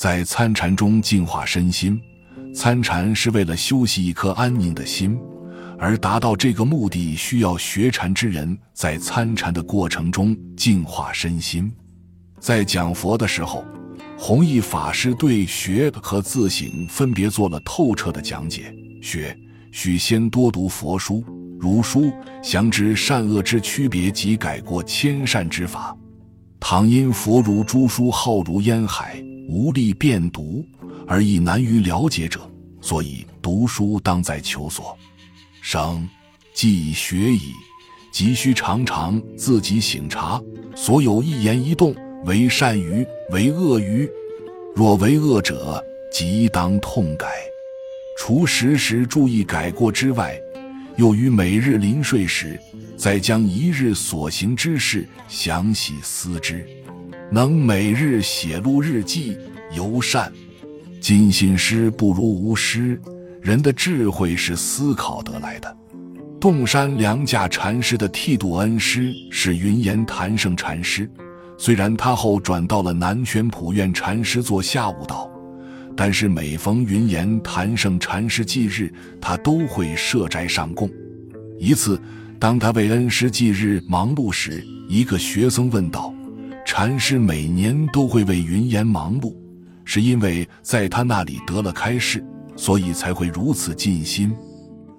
在参禅中净化身心。参禅是为了修习一颗安宁的心，而达到这个目的，需要学禅之人在参禅的过程中净化身心。在讲佛的时候，弘一法师对学和自省分别做了透彻的讲解。学需先多读佛书，如书详知善恶之区别及改过迁善之法。倘因佛如诸书浩如烟海，无力辨读。而亦难于了解者，所以读书当在求索。生既学矣，急需常常自己省察，所有一言一动，为善于为恶于？若为恶者，即当痛改。除时时注意改过之外，又于每日临睡时，再将一日所行之事详细思之，能每日写录日记，尤善。尽信诗不如无诗。人的智慧是思考得来的。洞山良价禅师的剃度恩师是云岩谭胜禅师，虽然他后转到了南泉普院禅师做下悟道，但是每逢云岩谭胜禅师忌日，他都会设斋上供。一次，当他为恩师忌日忙碌时，一个学僧问道：“禅师每年都会为云岩忙碌？”是因为在他那里得了开示，所以才会如此尽心。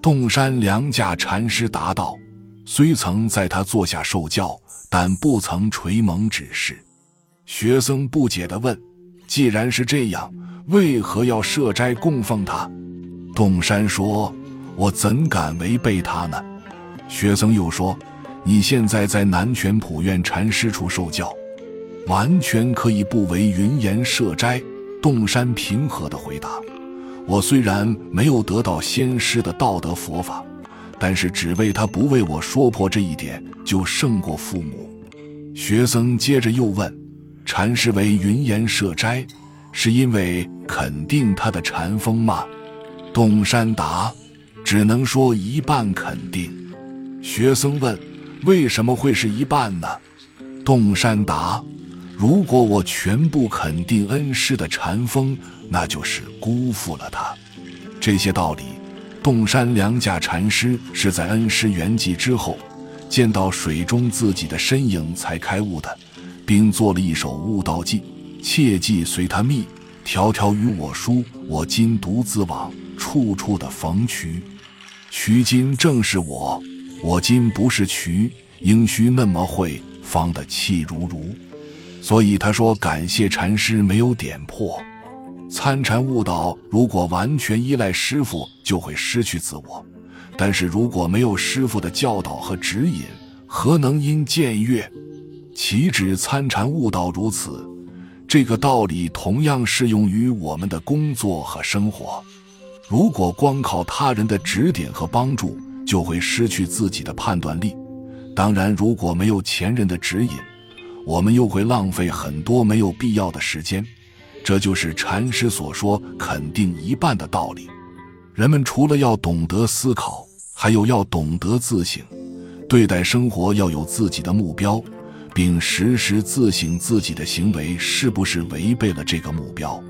洞山良价禅师答道：“虽曾在他座下受教，但不曾垂蒙指示。”学僧不解地问：“既然是这样，为何要设斋供奉他？”洞山说：“我怎敢违背他呢？”学僧又说：“你现在在南泉普院禅师处受教，完全可以不为云岩设斋。”洞山平和地回答：“我虽然没有得到先师的道德佛法，但是只为他不为我说破这一点，就胜过父母。”学僧接着又问：“禅师为云岩设斋，是因为肯定他的禅风吗？”洞山答：“只能说一半肯定。”学僧问：“为什么会是一半呢？”洞山答。如果我全部肯定恩师的禅风，那就是辜负了他。这些道理，洞山良价禅师是在恩师圆寂之后，见到水中自己的身影才开悟的，并做了一首悟道记，切记随他觅，条条与我书。我今独自往，处处的逢渠。渠今正是我，我今不是渠，应须那么会，方得气如如。所以他说：“感谢禅师没有点破，参禅悟道，如果完全依赖师傅，就会失去自我；但是如果没有师傅的教导和指引，何能因见悦？岂止参禅悟道如此？这个道理同样适用于我们的工作和生活。如果光靠他人的指点和帮助，就会失去自己的判断力。当然，如果没有前人的指引，我们又会浪费很多没有必要的时间，这就是禅师所说“肯定一半”的道理。人们除了要懂得思考，还有要懂得自省，对待生活要有自己的目标，并时时自省自己的行为是不是违背了这个目标。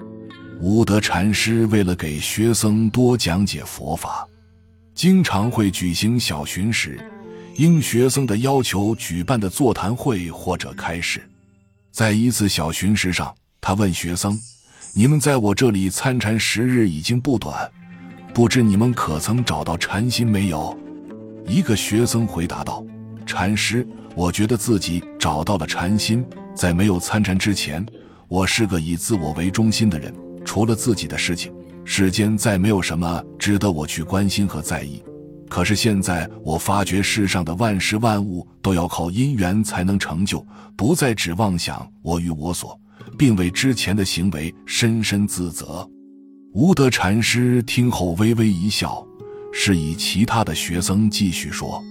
无德禅师为了给学僧多讲解佛法，经常会举行小巡时。应学生的要求举办的座谈会或者开示，在一次小巡时上，他问学僧：“你们在我这里参禅时日已经不短，不知你们可曾找到禅心没有？”一个学僧回答道：“禅师，我觉得自己找到了禅心。在没有参禅之前，我是个以自我为中心的人，除了自己的事情，世间再没有什么值得我去关心和在意。”可是现在，我发觉世上的万事万物都要靠因缘才能成就，不再指妄想我与我所，并为之前的行为深深自责。无德禅师听后微微一笑，示意其他的学生继续说。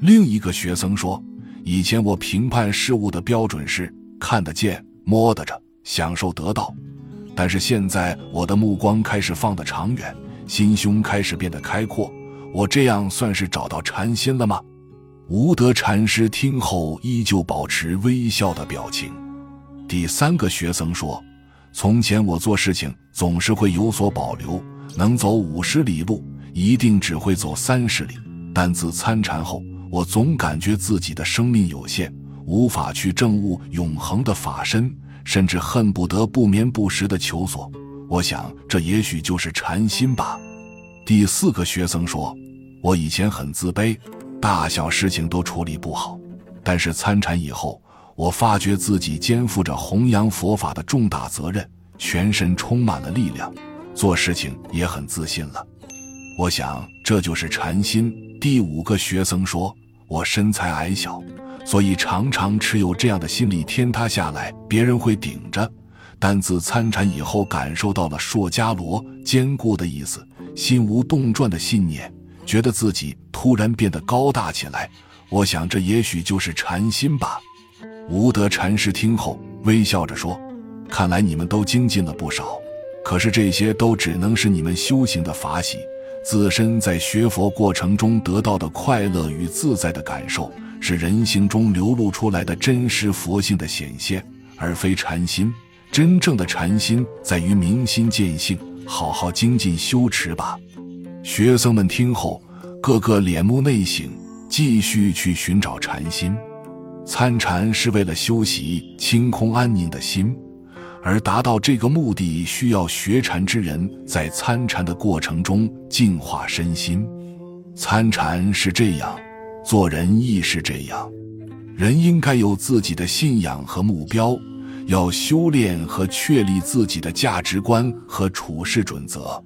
另一个学生说：“以前我评判事物的标准是看得见、摸得着、享受得到，但是现在我的目光开始放得长远，心胸开始变得开阔。”我这样算是找到禅心了吗？无德禅师听后依旧保持微笑的表情。第三个学僧说：“从前我做事情总是会有所保留，能走五十里路，一定只会走三十里。但自参禅后，我总感觉自己的生命有限，无法去证悟永恒的法身，甚至恨不得不眠不食的求索。我想，这也许就是禅心吧。第四个学僧说：“我以前很自卑，大小事情都处理不好，但是参禅以后。”我发觉自己肩负着弘扬佛法的重大责任，全身充满了力量，做事情也很自信了。我想这就是禅心。第五个学僧说：“我身材矮小，所以常常持有这样的心理，天塌下来别人会顶着。但自参禅以后，感受到了硕伽罗坚固的意思，心无动转的信念，觉得自己突然变得高大起来。我想这也许就是禅心吧。”无德禅师听后微笑着说：“看来你们都精进了不少，可是这些都只能是你们修行的法喜，自身在学佛过程中得到的快乐与自在的感受，是人性中流露出来的真实佛性的显现，而非禅心。真正的禅心在于明心见性，好好精进修持吧。”学僧们听后，个个脸目内省，继续去寻找禅心。参禅是为了修习清空安宁的心，而达到这个目的，需要学禅之人在参禅的过程中净化身心。参禅是这样，做人亦是这样。人应该有自己的信仰和目标，要修炼和确立自己的价值观和处事准则。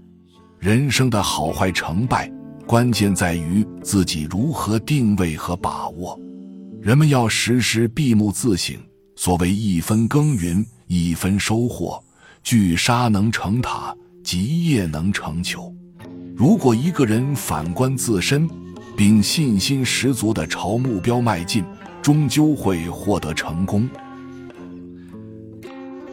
人生的好坏成败，关键在于自己如何定位和把握。人们要时时闭目自省。所谓一分耕耘一分收获，聚沙能成塔，集业能成丘。如果一个人反观自身，并信心十足地朝目标迈进，终究会获得成功。